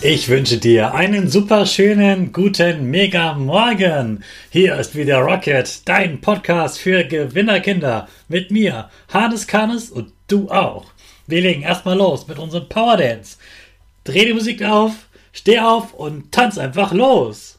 Ich wünsche dir einen super schönen, guten, mega Morgen. Hier ist wieder Rocket, dein Podcast für Gewinnerkinder. Mit mir, Hannes Kanes und du auch. Wir legen erstmal los mit unserem Power Dance. Dreh die Musik auf, steh auf und tanz einfach los.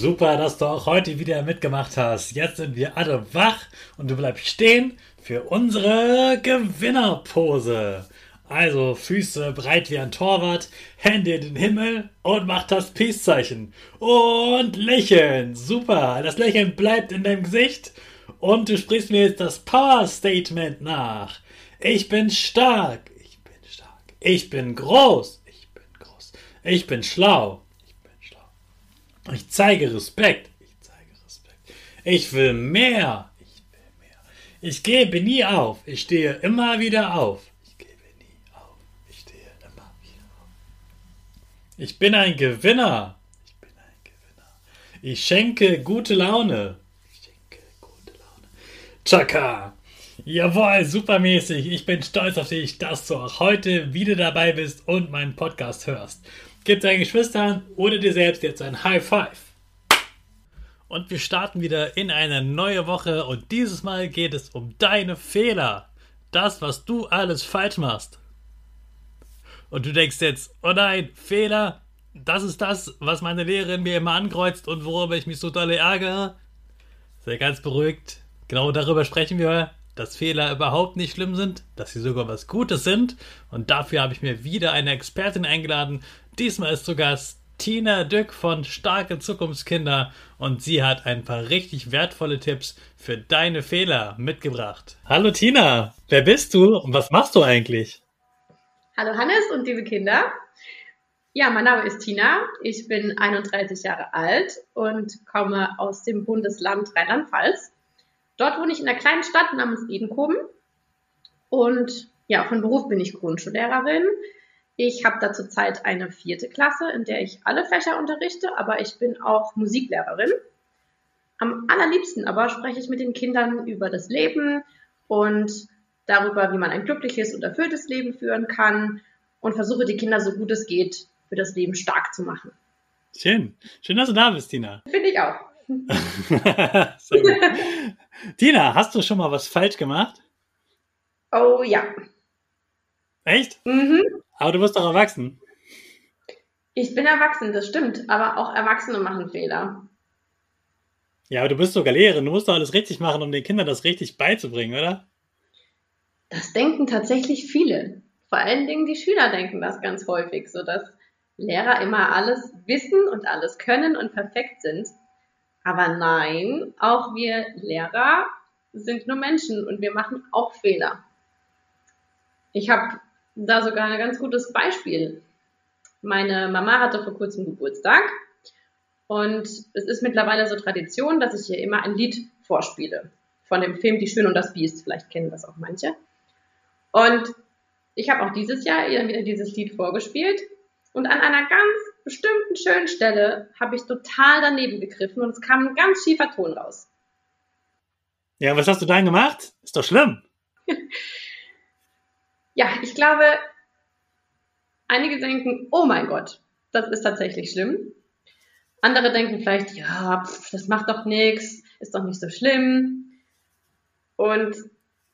Super, dass du auch heute wieder mitgemacht hast. Jetzt sind wir alle wach und du bleibst stehen für unsere Gewinnerpose. Also Füße breit wie ein Torwart, Hände in den Himmel und mach das Peace-Zeichen. Und lächeln. Super, das Lächeln bleibt in deinem Gesicht und du sprichst mir jetzt das Power-Statement nach. Ich bin stark. Ich bin stark. Ich bin groß. Ich bin groß. Ich bin schlau. Ich zeige Respekt. Ich zeige Respekt. Ich will mehr. Ich will mehr. Ich gebe nie auf. Ich stehe immer wieder auf. Ich gebe nie auf. Ich stehe immer wieder auf. Ich bin ein Gewinner. Ich bin ein Gewinner. Ich schenke gute Laune. Ich schenke gute Laune. Chaka. Jawohl, supermäßig. Ich bin stolz auf dich, dass du auch heute wieder dabei bist und meinen Podcast hörst. Gib deinen Geschwistern oder dir selbst jetzt ein High Five. Und wir starten wieder in eine neue Woche und dieses Mal geht es um deine Fehler. Das, was du alles falsch machst. Und du denkst jetzt, oh nein, Fehler, das ist das, was meine Lehrerin mir immer ankreuzt und worüber ich mich so dolle ärgere. Sei ganz beruhigt. Genau darüber sprechen wir, dass Fehler überhaupt nicht schlimm sind, dass sie sogar was Gutes sind. Und dafür habe ich mir wieder eine Expertin eingeladen, Diesmal ist Gast Tina Dück von Starke Zukunftskinder und sie hat ein paar richtig wertvolle Tipps für deine Fehler mitgebracht. Hallo Tina, wer bist du und was machst du eigentlich? Hallo Hannes und liebe Kinder. Ja, mein Name ist Tina. Ich bin 31 Jahre alt und komme aus dem Bundesland Rheinland-Pfalz. Dort wohne ich in einer kleinen Stadt namens Edenkoben und ja, von Beruf bin ich Grundschullehrerin ich habe da zurzeit eine vierte Klasse, in der ich alle Fächer unterrichte, aber ich bin auch Musiklehrerin. Am allerliebsten aber spreche ich mit den Kindern über das Leben und darüber, wie man ein glückliches und erfülltes Leben führen kann und versuche die Kinder so gut es geht für das Leben stark zu machen. Schön. Schön, dass du da bist, Tina. Finde ich auch. Tina, hast du schon mal was falsch gemacht? Oh ja. Echt? Mhm. Aber du wirst doch erwachsen. Ich bin erwachsen, das stimmt. Aber auch Erwachsene machen Fehler. Ja, aber du bist sogar Lehrerin. Du musst doch alles richtig machen, um den Kindern das richtig beizubringen, oder? Das denken tatsächlich viele. Vor allen Dingen die Schüler denken das ganz häufig, so dass Lehrer immer alles wissen und alles können und perfekt sind. Aber nein, auch wir Lehrer sind nur Menschen und wir machen auch Fehler. Ich habe da sogar ein ganz gutes Beispiel. Meine Mama hatte vor kurzem Geburtstag und es ist mittlerweile so Tradition, dass ich ihr immer ein Lied vorspiele. Von dem Film Die Schön und das Biest. Vielleicht kennen das auch manche. Und ich habe auch dieses Jahr ihr wieder dieses Lied vorgespielt und an einer ganz bestimmten schönen Stelle habe ich total daneben gegriffen und es kam ein ganz schiefer Ton raus. Ja, was hast du dann gemacht? Ist doch schlimm. ja, ich glaube, einige denken, oh mein Gott, das ist tatsächlich schlimm. Andere denken vielleicht, ja, pff, das macht doch nichts, ist doch nicht so schlimm. Und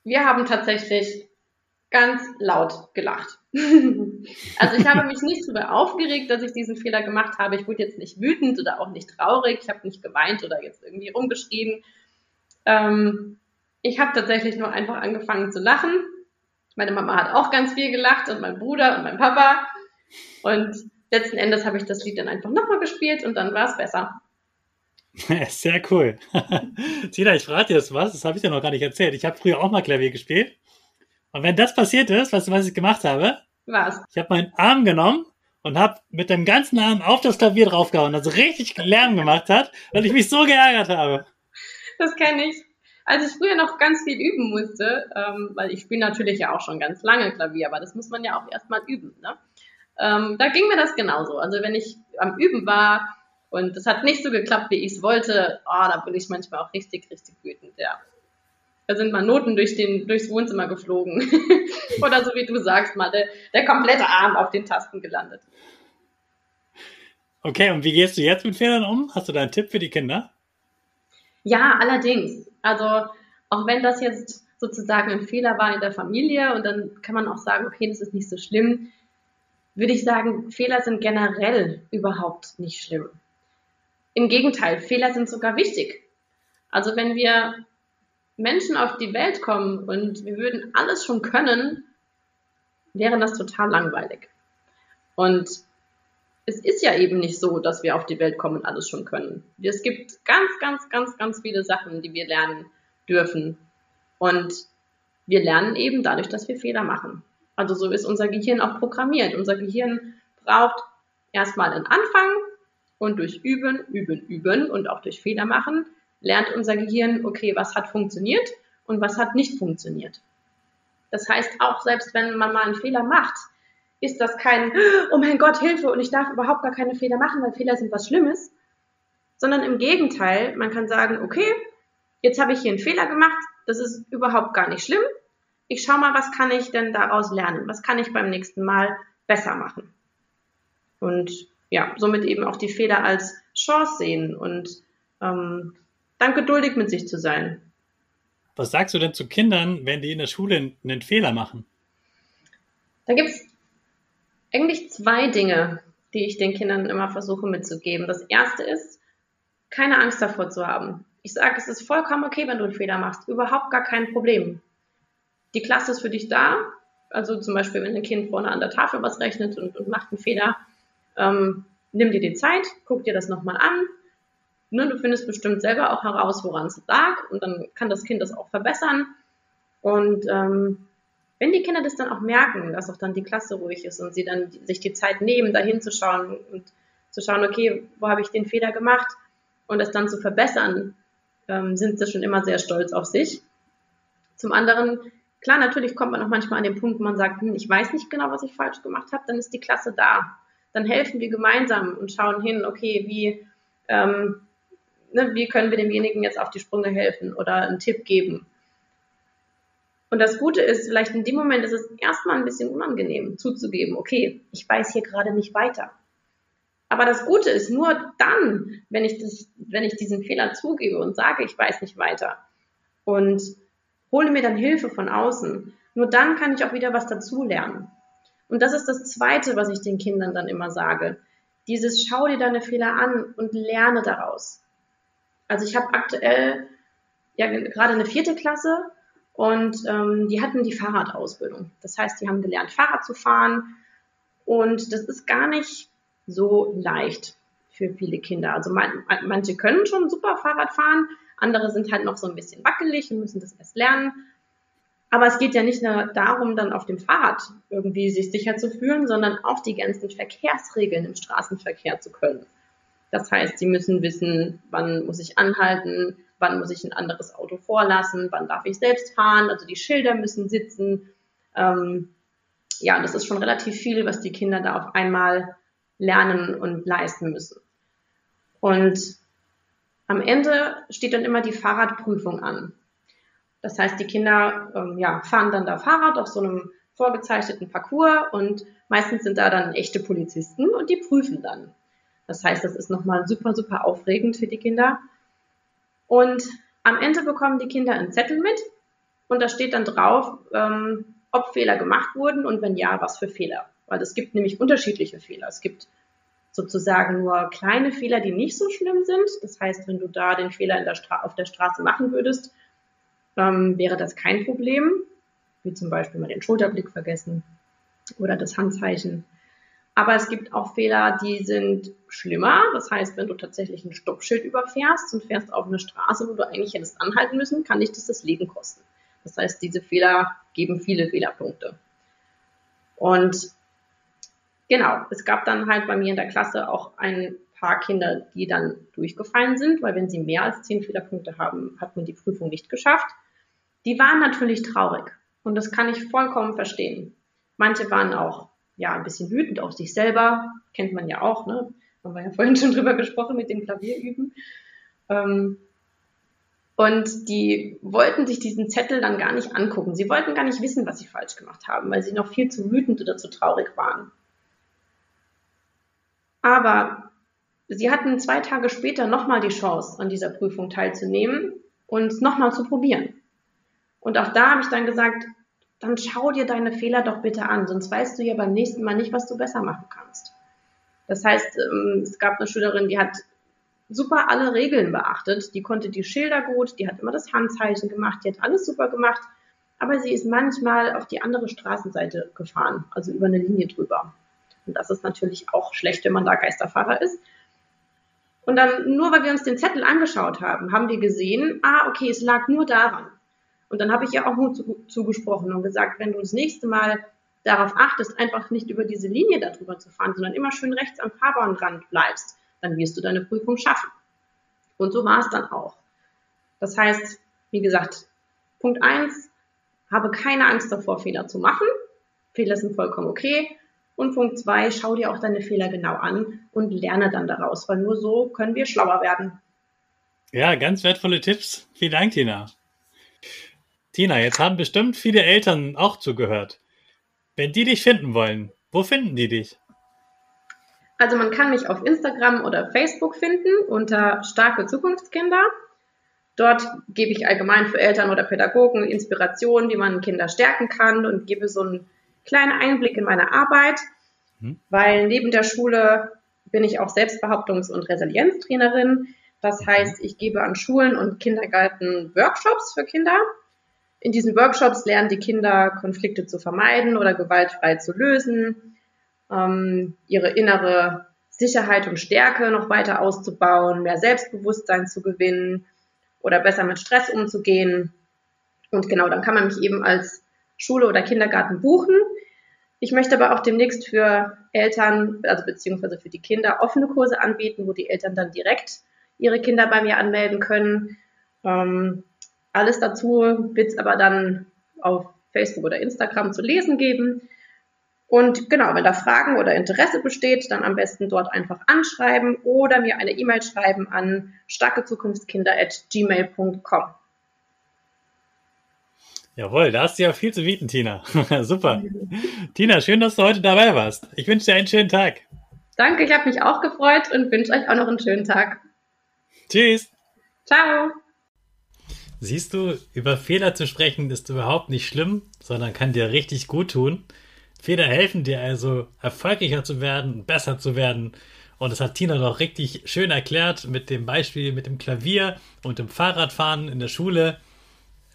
wir haben tatsächlich ganz laut gelacht. Also ich habe mich nicht darüber aufgeregt, dass ich diesen Fehler gemacht habe. Ich wurde jetzt nicht wütend oder auch nicht traurig. Ich habe nicht geweint oder jetzt irgendwie rumgeschrien. Ähm, ich habe tatsächlich nur einfach angefangen zu lachen. Meine Mama hat auch ganz viel gelacht und mein Bruder und mein Papa. Und letzten Endes habe ich das Lied dann einfach nochmal gespielt und dann war es besser. Sehr cool. Tina, ich frage dir jetzt was, das habe ich dir noch gar nicht erzählt. Ich habe früher auch mal Klavier gespielt. Und wenn das passiert ist, weißt du, was ich gemacht habe? Was? Ich habe meinen Arm genommen und habe mit dem ganzen Arm auf das Klavier draufgehauen, das richtig Lärm gemacht hat, weil ich mich so geärgert habe. Das kenne ich. Als ich früher noch ganz viel üben musste, ähm, weil ich spiele natürlich ja auch schon ganz lange Klavier, aber das muss man ja auch erstmal üben. Ne? Ähm, da ging mir das genauso. Also wenn ich am Üben war und es hat nicht so geklappt, wie ich es wollte, oh, da bin ich manchmal auch richtig, richtig wütend, ja. Da sind mal Noten durch den, durchs Wohnzimmer geflogen. Oder so wie du sagst, mal der, der komplette Arm auf den Tasten gelandet. Okay, und wie gehst du jetzt mit Fehlern um? Hast du da einen Tipp für die Kinder? Ja, allerdings. Also auch wenn das jetzt sozusagen ein Fehler war in der Familie und dann kann man auch sagen, okay, das ist nicht so schlimm, würde ich sagen, Fehler sind generell überhaupt nicht schlimm. Im Gegenteil, Fehler sind sogar wichtig. Also wenn wir Menschen auf die Welt kommen und wir würden alles schon können, wäre das total langweilig. Und es ist ja eben nicht so, dass wir auf die Welt kommen und alles schon können. Es gibt ganz, ganz, ganz, ganz viele Sachen, die wir lernen dürfen. Und wir lernen eben dadurch, dass wir Fehler machen. Also so ist unser Gehirn auch programmiert. Unser Gehirn braucht erstmal einen Anfang und durch Üben, Üben, Üben und auch durch Fehler machen lernt unser Gehirn, okay, was hat funktioniert und was hat nicht funktioniert. Das heißt, auch selbst wenn man mal einen Fehler macht, ist das kein, oh mein Gott, Hilfe und ich darf überhaupt gar keine Fehler machen, weil Fehler sind was Schlimmes, sondern im Gegenteil, man kann sagen, okay, jetzt habe ich hier einen Fehler gemacht, das ist überhaupt gar nicht schlimm. Ich schaue mal, was kann ich denn daraus lernen? Was kann ich beim nächsten Mal besser machen? Und ja, somit eben auch die Fehler als Chance sehen und ähm, dann geduldig mit sich zu sein. Was sagst du denn zu Kindern, wenn die in der Schule einen Fehler machen? Da gibt es eigentlich zwei Dinge, die ich den Kindern immer versuche mitzugeben. Das erste ist, keine Angst davor zu haben. Ich sage, es ist vollkommen okay, wenn du einen Fehler machst. Überhaupt gar kein Problem. Die Klasse ist für dich da. Also zum Beispiel, wenn ein Kind vorne an der Tafel was rechnet und, und macht einen Fehler, ähm, nimm dir die Zeit, guck dir das nochmal an. Ne, du findest bestimmt selber auch heraus, woran es lag und dann kann das Kind das auch verbessern. Und ähm, wenn die Kinder das dann auch merken, dass auch dann die Klasse ruhig ist und sie dann sich die Zeit nehmen, da hinzuschauen und zu schauen, okay, wo habe ich den Fehler gemacht und das dann zu verbessern, ähm, sind sie schon immer sehr stolz auf sich. Zum anderen, klar, natürlich kommt man auch manchmal an den Punkt, wo man sagt, hm, ich weiß nicht genau, was ich falsch gemacht habe, dann ist die Klasse da dann helfen wir gemeinsam und schauen hin, okay, wie, ähm, ne, wie können wir demjenigen jetzt auf die Sprünge helfen oder einen Tipp geben. Und das Gute ist, vielleicht in dem Moment ist es erstmal ein bisschen unangenehm zuzugeben, okay, ich weiß hier gerade nicht weiter. Aber das Gute ist, nur dann, wenn ich, das, wenn ich diesen Fehler zugebe und sage, ich weiß nicht weiter und hole mir dann Hilfe von außen, nur dann kann ich auch wieder was dazulernen. Und das ist das Zweite, was ich den Kindern dann immer sage. Dieses schau dir deine Fehler an und lerne daraus. Also ich habe aktuell ja gerade eine vierte Klasse und ähm, die hatten die Fahrradausbildung. Das heißt, die haben gelernt, Fahrrad zu fahren und das ist gar nicht so leicht für viele Kinder. Also man, manche können schon super Fahrrad fahren, andere sind halt noch so ein bisschen wackelig und müssen das erst lernen. Aber es geht ja nicht nur darum, dann auf dem Fahrrad irgendwie sich sicher zu fühlen, sondern auch die ganzen Verkehrsregeln im Straßenverkehr zu können. Das heißt, sie müssen wissen, wann muss ich anhalten, wann muss ich ein anderes Auto vorlassen, wann darf ich selbst fahren, also die Schilder müssen sitzen. Ähm, ja, das ist schon relativ viel, was die Kinder da auf einmal lernen und leisten müssen. Und am Ende steht dann immer die Fahrradprüfung an. Das heißt, die Kinder ähm, ja, fahren dann da Fahrrad auf so einem vorgezeichneten Parcours und meistens sind da dann echte Polizisten und die prüfen dann. Das heißt, das ist nochmal super, super aufregend für die Kinder. Und am Ende bekommen die Kinder einen Zettel mit und da steht dann drauf, ähm, ob Fehler gemacht wurden und wenn ja, was für Fehler. weil es gibt nämlich unterschiedliche Fehler. Es gibt sozusagen nur kleine Fehler, die nicht so schlimm sind. Das heißt, wenn du da den Fehler der auf der Straße machen würdest, ähm, wäre das kein Problem, wie zum Beispiel mal den Schulterblick vergessen oder das Handzeichen. Aber es gibt auch Fehler, die sind schlimmer. Das heißt, wenn du tatsächlich ein Stoppschild überfährst und fährst auf eine Straße, wo du eigentlich hättest anhalten müssen, kann dich das das Leben kosten. Das heißt, diese Fehler geben viele Fehlerpunkte. Und genau, es gab dann halt bei mir in der Klasse auch ein paar Kinder, die dann durchgefallen sind, weil wenn sie mehr als zehn Fehlerpunkte haben, hat man die Prüfung nicht geschafft. Die waren natürlich traurig und das kann ich vollkommen verstehen. Manche waren auch ja ein bisschen wütend auf sich selber, kennt man ja auch, ne? Haben wir ja vorhin schon drüber gesprochen mit dem Klavierüben. Ähm, und die wollten sich diesen Zettel dann gar nicht angucken. Sie wollten gar nicht wissen, was sie falsch gemacht haben, weil sie noch viel zu wütend oder zu traurig waren. Aber sie hatten zwei Tage später nochmal die Chance, an dieser Prüfung teilzunehmen und nochmal zu probieren. Und auch da habe ich dann gesagt, dann schau dir deine Fehler doch bitte an, sonst weißt du ja beim nächsten Mal nicht, was du besser machen kannst. Das heißt, ähm, es gab eine Schülerin, die hat super alle Regeln beachtet, die konnte die Schilder gut, die hat immer das Handzeichen gemacht, die hat alles super gemacht, aber sie ist manchmal auf die andere Straßenseite gefahren, also über eine Linie drüber. Und das ist natürlich auch schlecht, wenn man da Geisterfahrer ist. Und dann, nur weil wir uns den Zettel angeschaut haben, haben wir gesehen, ah, okay, es lag nur daran. Und dann habe ich ihr auch Mut zugesprochen und gesagt, wenn du das nächste Mal darauf achtest, einfach nicht über diese Linie darüber zu fahren, sondern immer schön rechts am Fahrbahnrand bleibst, dann wirst du deine Prüfung schaffen. Und so war es dann auch. Das heißt, wie gesagt, Punkt eins: habe keine Angst davor, Fehler zu machen. Fehler sind vollkommen okay. Und Punkt zwei: schau dir auch deine Fehler genau an und lerne dann daraus, weil nur so können wir schlauer werden. Ja, ganz wertvolle Tipps. Vielen Dank, Tina. Tina, jetzt haben bestimmt viele Eltern auch zugehört. Wenn die dich finden wollen, wo finden die dich? Also man kann mich auf Instagram oder Facebook finden unter starke Zukunftskinder. Dort gebe ich allgemein für Eltern oder Pädagogen Inspirationen, wie man Kinder stärken kann und gebe so einen kleinen Einblick in meine Arbeit, hm. weil neben der Schule bin ich auch Selbstbehauptungs- und Resilienztrainerin. Das mhm. heißt, ich gebe an Schulen und Kindergärten Workshops für Kinder in diesen Workshops lernen die Kinder, Konflikte zu vermeiden oder gewaltfrei zu lösen, ähm, ihre innere Sicherheit und Stärke noch weiter auszubauen, mehr Selbstbewusstsein zu gewinnen oder besser mit Stress umzugehen. Und genau, dann kann man mich eben als Schule oder Kindergarten buchen. Ich möchte aber auch demnächst für Eltern, also beziehungsweise für die Kinder offene Kurse anbieten, wo die Eltern dann direkt ihre Kinder bei mir anmelden können. Ähm, alles dazu wird es aber dann auf Facebook oder Instagram zu lesen geben. Und genau, wenn da Fragen oder Interesse besteht, dann am besten dort einfach anschreiben oder mir eine E-Mail schreiben an starkezukunftskinder.gmail.com. Jawohl, da hast du ja viel zu bieten, Tina. Super. Tina, schön, dass du heute dabei warst. Ich wünsche dir einen schönen Tag. Danke, ich habe mich auch gefreut und wünsche euch auch noch einen schönen Tag. Tschüss. Ciao. Siehst du, über Fehler zu sprechen ist überhaupt nicht schlimm, sondern kann dir richtig gut tun. Fehler helfen dir also, erfolgreicher zu werden, besser zu werden. Und das hat Tina doch richtig schön erklärt mit dem Beispiel mit dem Klavier und dem Fahrradfahren in der Schule.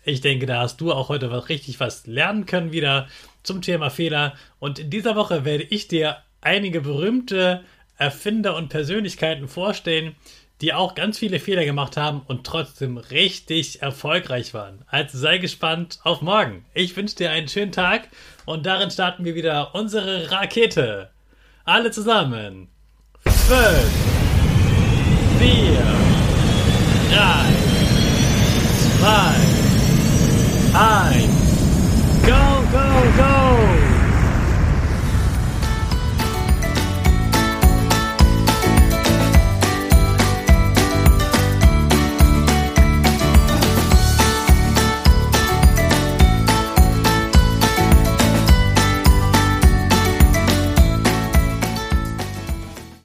Ich denke, da hast du auch heute was richtig was lernen können wieder zum Thema Fehler. Und in dieser Woche werde ich dir einige berühmte Erfinder und Persönlichkeiten vorstellen, die auch ganz viele Fehler gemacht haben und trotzdem richtig erfolgreich waren. Also sei gespannt auf morgen. Ich wünsche dir einen schönen Tag und darin starten wir wieder unsere Rakete. Alle zusammen. 5, 4, 3, 2,